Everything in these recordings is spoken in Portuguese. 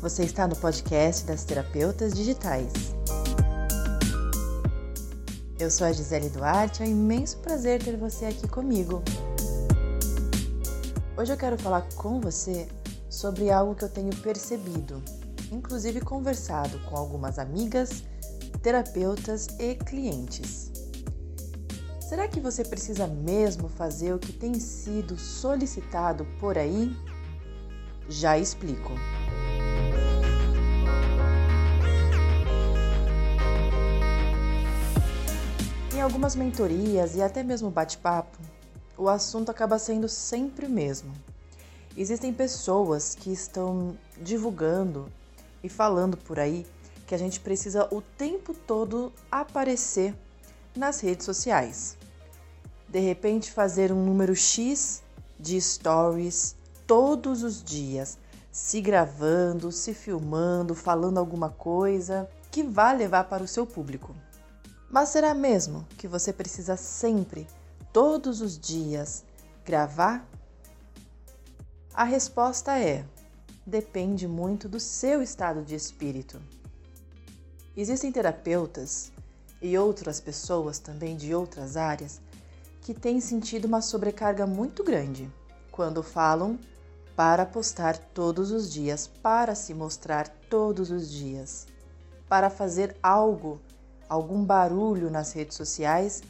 Você está no podcast das Terapeutas Digitais. Eu sou a Gisele Duarte, é um imenso prazer ter você aqui comigo. Hoje eu quero falar com você sobre algo que eu tenho percebido, inclusive conversado com algumas amigas, terapeutas e clientes. Será que você precisa mesmo fazer o que tem sido solicitado por aí? Já explico. Algumas mentorias e até mesmo bate-papo, o assunto acaba sendo sempre o mesmo. Existem pessoas que estão divulgando e falando por aí que a gente precisa o tempo todo aparecer nas redes sociais. De repente, fazer um número X de stories todos os dias, se gravando, se filmando, falando alguma coisa que vá levar para o seu público. Mas será mesmo que você precisa sempre, todos os dias, gravar? A resposta é: depende muito do seu estado de espírito. Existem terapeutas e outras pessoas também de outras áreas que têm sentido uma sobrecarga muito grande quando falam para postar todos os dias, para se mostrar todos os dias, para fazer algo algum barulho nas redes sociais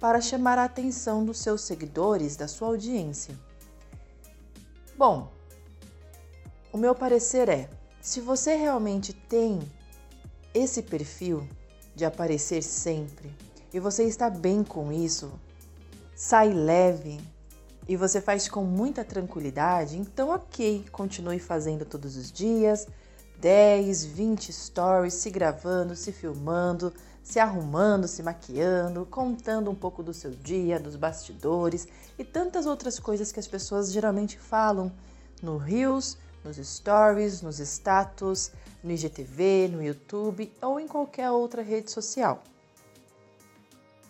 para chamar a atenção dos seus seguidores, da sua audiência. Bom, o meu parecer é: se você realmente tem esse perfil de aparecer sempre e você está bem com isso, sai leve e você faz com muita tranquilidade, então ok, continue fazendo todos os dias 10, 20 stories, se gravando, se filmando, se arrumando, se maquiando, contando um pouco do seu dia, dos bastidores e tantas outras coisas que as pessoas geralmente falam no Reels, nos Stories, nos status, no IGTV, no YouTube ou em qualquer outra rede social.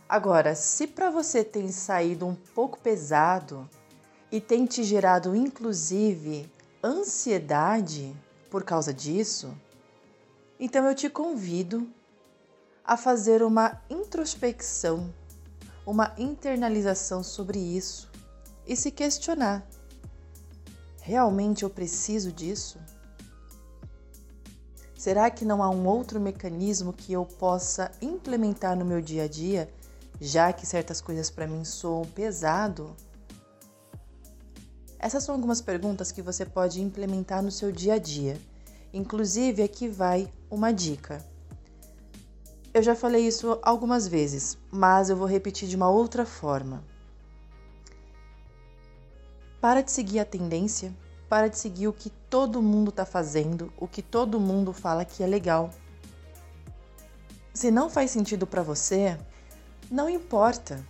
Agora, se para você tem saído um pouco pesado e tem te gerado inclusive ansiedade por causa disso, então eu te convido a fazer uma introspecção, uma internalização sobre isso e se questionar: realmente eu preciso disso? Será que não há um outro mecanismo que eu possa implementar no meu dia a dia, já que certas coisas para mim soam pesado? Essas são algumas perguntas que você pode implementar no seu dia a dia. Inclusive, aqui vai uma dica. Eu já falei isso algumas vezes, mas eu vou repetir de uma outra forma. Para de seguir a tendência, para de seguir o que todo mundo está fazendo, o que todo mundo fala que é legal. Se não faz sentido para você, não importa,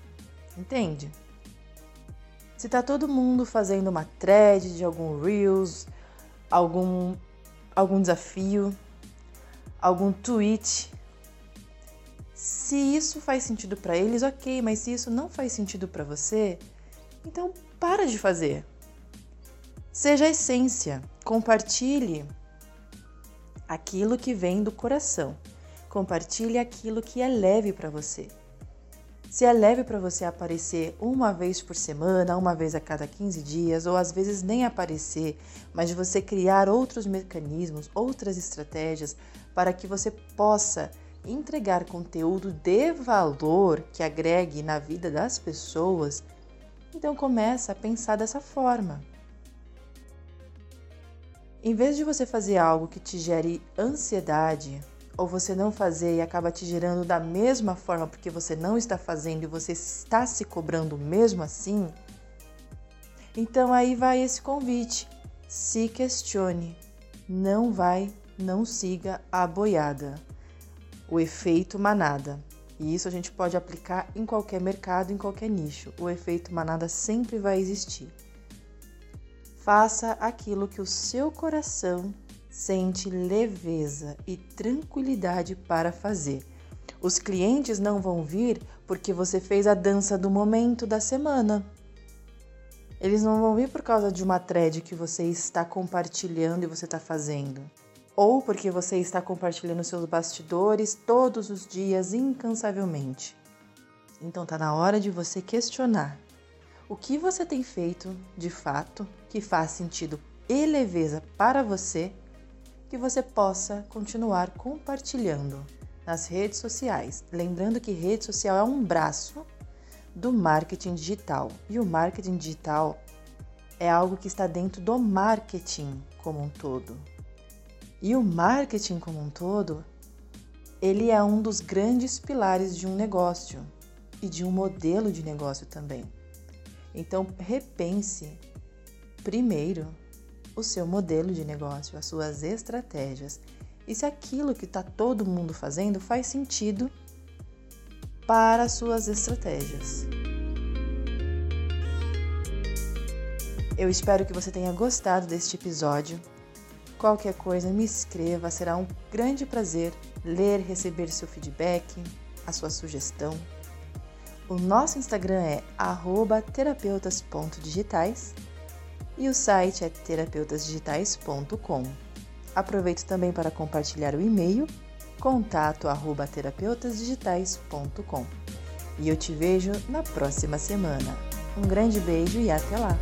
entende? Se tá todo mundo fazendo uma thread de algum reels, algum algum desafio, algum tweet se isso faz sentido para eles, ok, mas se isso não faz sentido para você, então para de fazer. Seja a essência, compartilhe aquilo que vem do coração. Compartilhe aquilo que é leve para você. Se é leve para você aparecer uma vez por semana, uma vez a cada 15 dias, ou às vezes nem aparecer, mas de você criar outros mecanismos, outras estratégias para que você possa entregar conteúdo de valor que agregue na vida das pessoas, então começa a pensar dessa forma. Em vez de você fazer algo que te gere ansiedade, ou você não fazer e acaba te gerando da mesma forma porque você não está fazendo e você está se cobrando mesmo assim, então aí vai esse convite. Se questione. Não vai, não siga a boiada o efeito manada. E isso a gente pode aplicar em qualquer mercado, em qualquer nicho. O efeito manada sempre vai existir. Faça aquilo que o seu coração sente leveza e tranquilidade para fazer. Os clientes não vão vir porque você fez a dança do momento da semana. Eles não vão vir por causa de uma thread que você está compartilhando e você está fazendo. Ou porque você está compartilhando seus bastidores todos os dias incansavelmente. Então está na hora de você questionar o que você tem feito de fato que faz sentido e leveza para você que você possa continuar compartilhando nas redes sociais. Lembrando que rede social é um braço do marketing digital e o marketing digital é algo que está dentro do marketing como um todo. E o marketing como um todo, ele é um dos grandes pilares de um negócio e de um modelo de negócio também. Então, repense primeiro o seu modelo de negócio, as suas estratégias e se aquilo que está todo mundo fazendo faz sentido para as suas estratégias. Eu espero que você tenha gostado deste episódio. Qualquer coisa, me escreva, será um grande prazer ler, receber seu feedback, a sua sugestão. O nosso Instagram é terapeutas.digitais e o site é terapeutasdigitais.com. Aproveito também para compartilhar o e-mail contato@terapeutasdigitais.com. E eu te vejo na próxima semana. Um grande beijo e até lá.